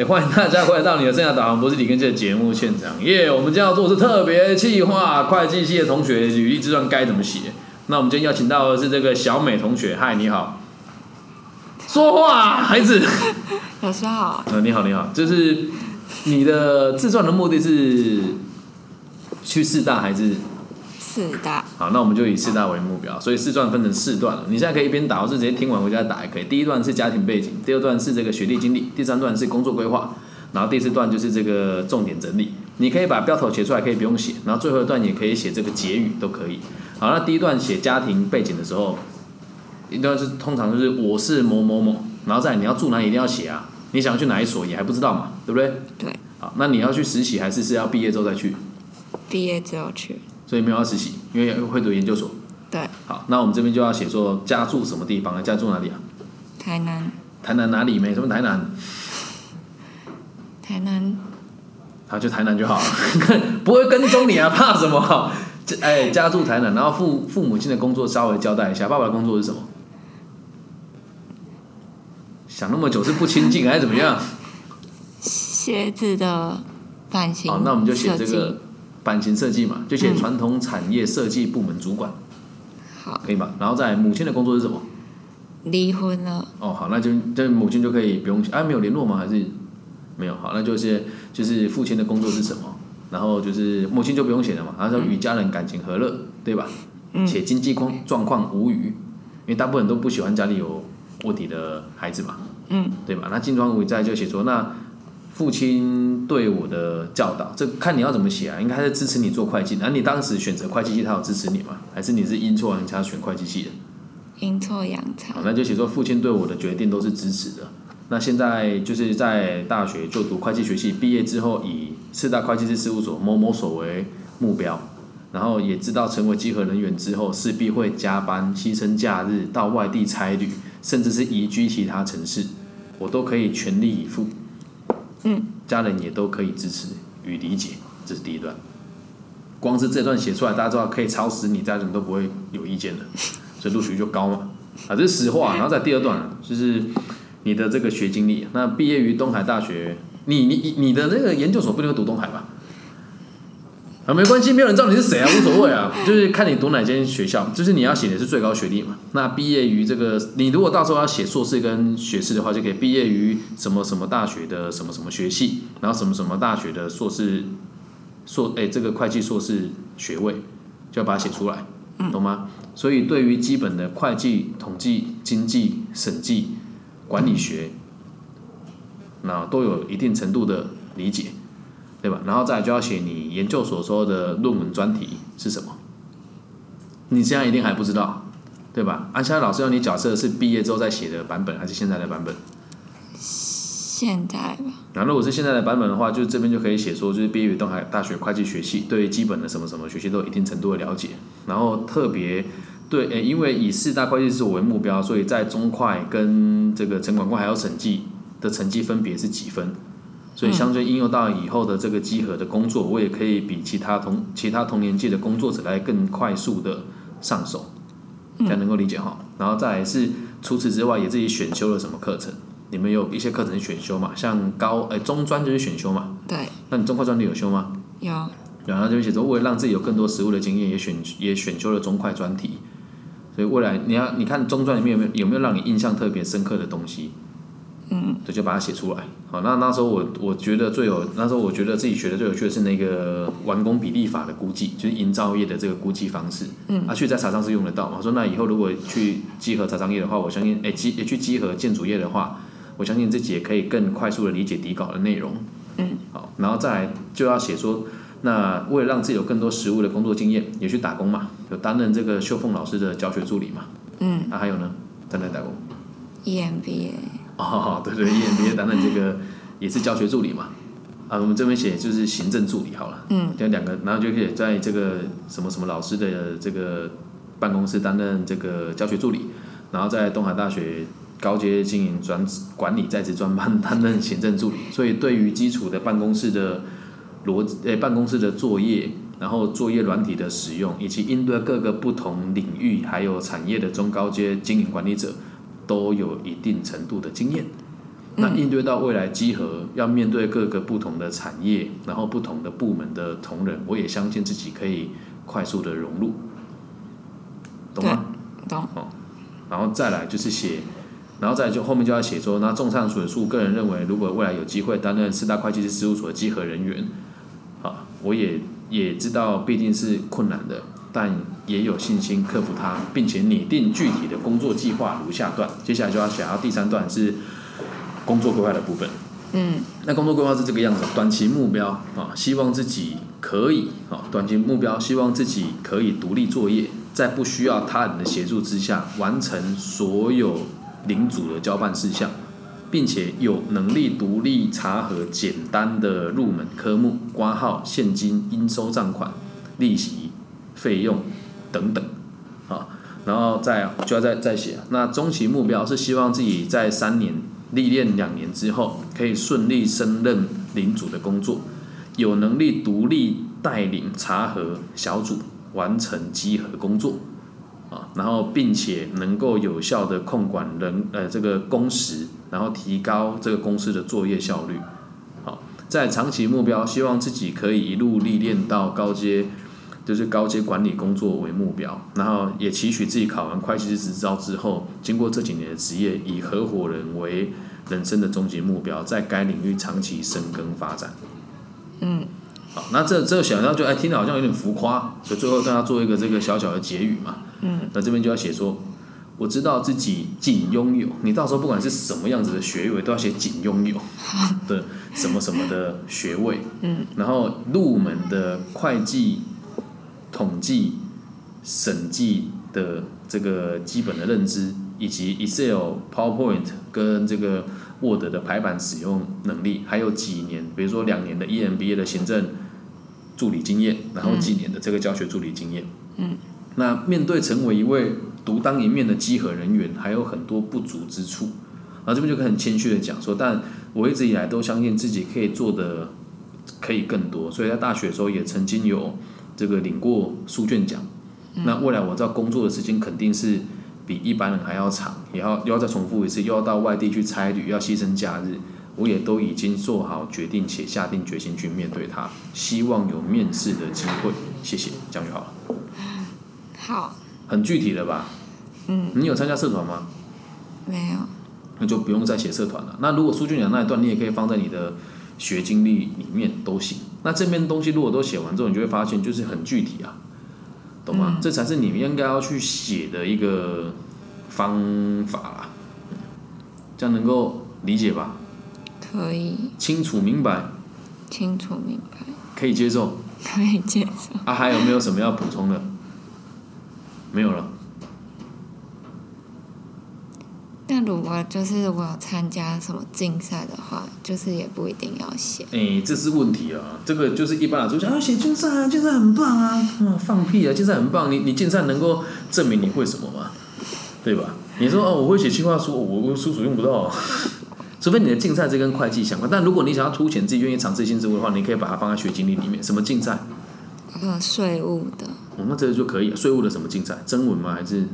也欢迎大家回到你的生涯导航不是李根这的节目现场。耶、我们今天要做的是特别企划，会计系的同学履历自传该怎么写？那我们今天邀请到的是这个小美同学，嗨，你好。说话，孩子。老师好，呃，你好，你好，就是你的自传的目的是去四大还是？四大好，那我们就以四大为目标，所以四段分成四段了。你现在可以一边打，或是直接听完回家打也可以。第一段是家庭背景，第二段是这个学历经历，第三段是工作规划，然后第四段就是这个重点整理。你可以把标头写出来，可以不用写，然后最后一段也可以写这个结语都可以。好，那第一段写家庭背景的时候，一段是通常就是我是某某某，然后再你要住哪里一定要写啊。你想要去哪一所也还不知道嘛，对不对？对，好，那你要去实习还是是要毕业之后再去？毕业之后去，所以没有要实习，因为会读研究所。对，好，那我们这边就要写说家住什么地方啊？家住哪里啊？台南，台南哪里？没什么台南，台南好就台南就好了，不会跟踪你啊，怕什么？这哎，家住台南，然后父父母亲的工作稍微交代一下，爸爸的工作是什么？想那么久是不亲近还是怎么样？鞋子的版型好，那我们就写这设个计版型设计嘛，就写嗯传统产业设计部门主管，好，可以吧？然后在母亲的工作是什么？离婚了，哦，好，那就这母亲就可以不用写，啊，没有联络吗？还是没有？好，那就是就是父亲的工作是什么？然后就是母亲就不用写了嘛，然后说与家人感情和乐，对吧？嗯且经济况状况无虞，因为大部分人都不喜欢家里有问题的孩子嘛，嗯，对吧？那经济状况无虞再就写说，那父亲对我的教导，这看你要怎么写啊？应该是支持你做会计，那你当时选择会计系，他有支持你吗？还是你是阴错阳差选会计系的？阴错阳差好，，那就写说父亲对我的决定都是支持的。那现在就是在大学就读会计学系，毕业之后以四大会计师事务所某某所为目标，然后也知道成为稽核人员之后势必会加班、牺牲假日、到外地差旅，甚至是移居其他城市，我都可以全力以赴。嗯，家人也都可以支持与理解，这是第一段。光是这段写出来，大家知道可以超时你，家人都不会有意见的。所以录取率就高嘛，啊，这是实话。然后在第二段就是你的这个学经历，那毕业于东海大学，你你你的那个研究所不一定会读东海吧？啊，没关系，没有人知道你是谁啊，无所谓啊，就是看你读哪间学校，就是你要写的是最高学历嘛。那毕业于这个，你如果到时候要写硕士跟学士的话，就可以毕业于什么什么大学的什么什么学系，然后什么什么大学的硕士硕，哎、这个会计硕士学位，就要把它写出来，懂吗？所以对于基本的会计、统计、经济、审计、管理学，那都有一定程度的理解，对吧？然后再来就要写你研究所说的论文专题是什么，你现在一定还不知道，对吧？啊，现在老师要你假设是毕业之后再写的版本，还是现在的版本？现在吧，然后如果是现在的版本的话，就是这边就可以写说，就是毕业于东海大学会计学系，对基本的什么什么学习都有一定程度的了解。然后特别对，诶，因为以四大会计师为目标，所以在中会跟这个城管会还有审计的成绩分别是几分，所以相对应用到以后的这个集合的工作，我也可以比其他同其他同年纪的工作者来更快速的上手，这样能够理解哈。然后再来是除此之外，也自己选修了什么课程。你们有一些课程是选修嘛？像高诶、中专就是选修嘛？对，那你中快专题有修吗？有然后这边写说，为了让自己有更多实务的经验，也选也选修了中快专题。所以未来你要你看中专里面有没有有没有让你印象特别深刻的东西？嗯，对，就把它写出来。好，那那时候我我觉得最有那时候我觉得自己学的最有趣的是那个完工比例法的估计，就是营造业的这个估计方式。嗯啊，去在茶商是用得到嘛？我说那以后如果去集合茶商业的话，我相信哎集去集合建筑业的话，我相信自己也可以更快速的理解底稿的内容。嗯，好，然后再来就要写说，那为了让自己有更多实务的工作经验，也去打工嘛，有担任这个秀凤老师的教学助理嘛。嗯那、还有呢，在哪打工？，EMBA 哦，对对，EMBA 担任这个也是教学助理嘛。啊，我们这边写就是行政助理好了。嗯，这两个，然后就可以在这个什么什么老师的这个办公室担任这个教学助理，然后在东海大学高阶经营专管理在职专班担任行政助理。所以对于基础的办公室的逻呃办公室的作业，然后作业软体的使用，以及应对各个不同领域还有产业的中高阶经营管理者，都有一定程度的经验。那应对到未来稽核要面对各个不同的产业，然后不同的部门的同仁，我也相信自己可以快速的融入，懂吗？懂。然后再来就是写，然后再就后面就要写说，那综上所述，个人认为，如果未来有机会担任四大会计师事务所的稽核人员，啊，我也也知道必定是困难的，但也有信心克服它，并且拟定具体的工作计划如下段。接下来就要写到第三段是工作规划的部分。嗯，那工作规划是这个样子，短期目标啊，希望自己可以啊，短期目标希望自己可以独立作业。在不需要他人的协助之下，完成所有领主的交办事项，并且有能力独立查核简单的入门科目、挂号、现金、应收账款、利息、费用等等，啊，然后再就要再再写。那中期目标是希望自己在三年历练两年之后，可以顺利升任领主的工作，有能力独立带领查核小组。完成稽核工作，啊，然后并且能够有效的控管人呃这个工时，然后提高这个公司的作业效率，好，在长期目标，希望自己可以一路历练到高阶，就是高阶管理工作为目标，然后也期许自己考完会计师执照之后，经过这几年的职业，以合伙人为人生的终极目标，在该领域长期深耕发展。嗯。好，那这这个想到就哎，听着好像有点浮夸，所以最后跟他做一个这个小小的结语嘛。嗯。那这边就要写说，我知道自己仅拥有，你到时候不管是什么样子的学位，都要写仅拥有的什么什么的学位。嗯。然后入门的会计、统计、审计的这个基本的认知，以及 Excel、PowerPoint 跟这个。Word 的排版使用能力，还有几年，比如说两年的 EMBA 的行政助理经验，然后几年的这个教学助理经验。嗯。那面对成为一位独当一面的稽核人员，还有很多不足之处。然后这边就很谦虚的讲说，但我一直以来都相信自己可以做的可以更多，所以在大学的时候也曾经有这个领过书卷奖。那未来我知道工作的时间肯定是。比一般人还要长，也要又要再重复一次，又要到外地去差旅，要牺牲假日，我也都已经做好决定且下定决心去面对它，希望有面试的机会。谢谢，这样就好了。好。很具体的吧？嗯。你有参加社团吗？没有。那就不用再写社团了。那如果苏俊良那一段，你也可以放在你的学经历里面都行。那这边东西如果都写完之后，你就会发现就是很具体啊。懂吗？这才是你们应该要去写的一个方法啦，这样能够理解吧？可以。清楚明白。清楚明白。可以接受。可以接受。啊，还有没有什么要补充的？没有了。那如果就是我有参加什么竞赛的话，就是也不一定要写。哎，这是问题啊！这个就是一般来说想啊，写竞赛啊，竞赛很棒啊，嗯，放屁啊，竞赛很棒。你你竞赛能够证明你会什么吗？对吧？你说哦，我会写计划书，我我叔叔用不到，除非你的竞赛是跟会计相关。但如果你想要凸显自己愿意尝试新事物的话，你可以把它放在学经历里面。什么竞赛？呃，税务的。哦，那这个就可以。税务的什么竞赛？征文吗？还是？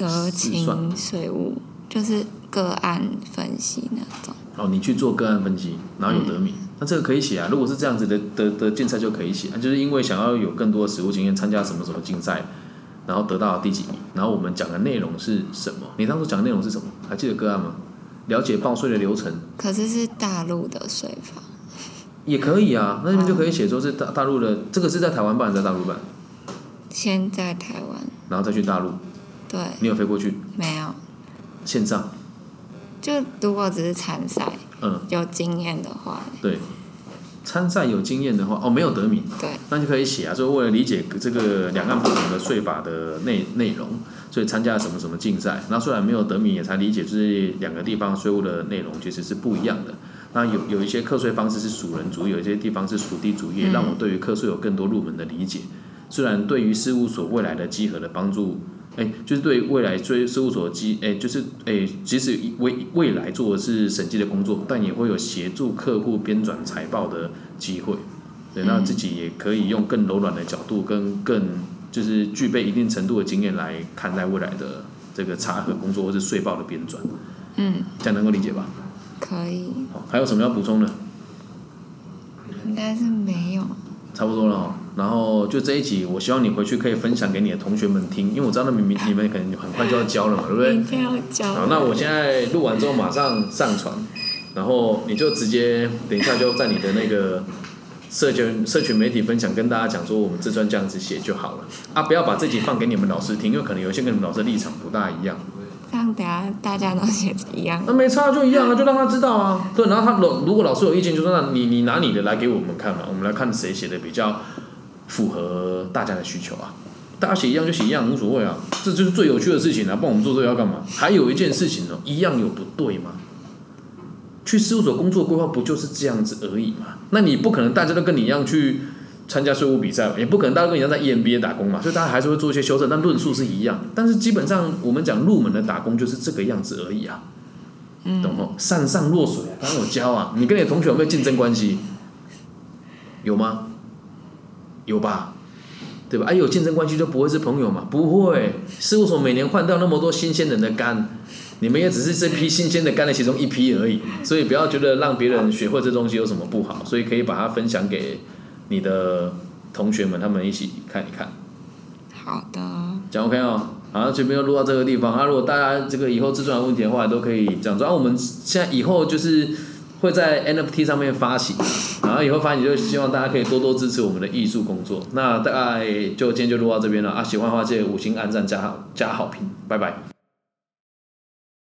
德勤税务就是个案分析那种。哦，你去做个案分析，然后有得名，那这个可以写啊。如果是这样子的的的竞赛就可以写，就是因为想要有更多的实务经验，参加什么什么竞赛，然后得到第几名，然后我们讲的内容是什么？你当初讲的内容是什么？还记得个案吗？了解报税的流程。可是是大陆的税法。也可以啊，那边就可以写说是大大陆的，这个是在台湾办还是在大陆办？先在台湾，然后再去大陆。对，你有飞过去？没有。线上。就如果只是参赛，嗯，有经验的话。对，参赛有经验的话，哦，没有得名，对，那就可以写啊，说为了理解这个两岸不同的税法的内内容，所以参加了什么什么竞赛。那虽然没有得名，也才理解就是两个地方税务的内容其实是不一样的。那有有一些课税方式是属人主义，有一些地方是属地主义，让我对于课税有更多入门的理解。虽然对于事务所未来的集合的帮助。哎，就是对未来追事务所机，哎，就是哎，即使未未来做的是审计的工作，但也会有协助客户编转财报的机会，对，那自己也可以用更柔软的角度，跟更就是具备一定程度的经验来看待未来的这个查核工作或是税报的编转。嗯，这样能够理解吧？可以，好，还有什么要补充的？应该是没有。差不多了哦。然后就这一集，我希望你回去可以分享给你的同学们听，因为我知道那明明你们可能很快就要交了嘛，对不对？明天要交。好，那我现在录完之后马上上传，然后你就直接等一下就在你的那个社群社群媒体分享，跟大家讲说我们这段这样子写就好了啊，不要把这集放给你们老师听，因为可能有些跟你们老师立场不大一样。这样等下大家都写一样。那没差就一样啊，就让他知道啊。对，然后他老如果老师有意见，就说那你你拿你的来给我们看嘛，我们来看谁写的比较符合大家的需求啊。大家写一样就写一样，无所谓啊，这就是最有趣的事情啊。帮我们做这个要干嘛？还有一件事情呢，一样有不对吗？去事务所工作规划不就是这样子而已嘛？那你不可能大家都跟你一样去参加税务比赛，也不可能大家都跟你一样在 EMBA 打工嘛，所以大家还是会做一些修正，但论述是一样。但是基本上我们讲入门的打工就是这个样子而已啊。懂吗？上上落水，刚刚有教啊。你跟你的同学有没有竞争关系？有吗？有吧？对吧？哎、有竞争关系就不会是朋友嘛？不会。事务所每年换掉那么多新鲜人的肝，你们也只是这批新鲜的肝的其中一批而已。所以不要觉得让别人学会这东西有什么不好，所以可以把它分享给你的同学们，他们一起看一看。好的，讲 OK 哦，好，这边就录到这个地方。啊，如果大家这个以后自传有问题的话，都可以讲说啊，我们现在以后就是会在 NFT 上面发行，然后以后发行就希望大家可以多多支持我们的艺术工作。那大概就今天就录到这边了啊，喜欢的话记得五星按赞加加好评，拜拜。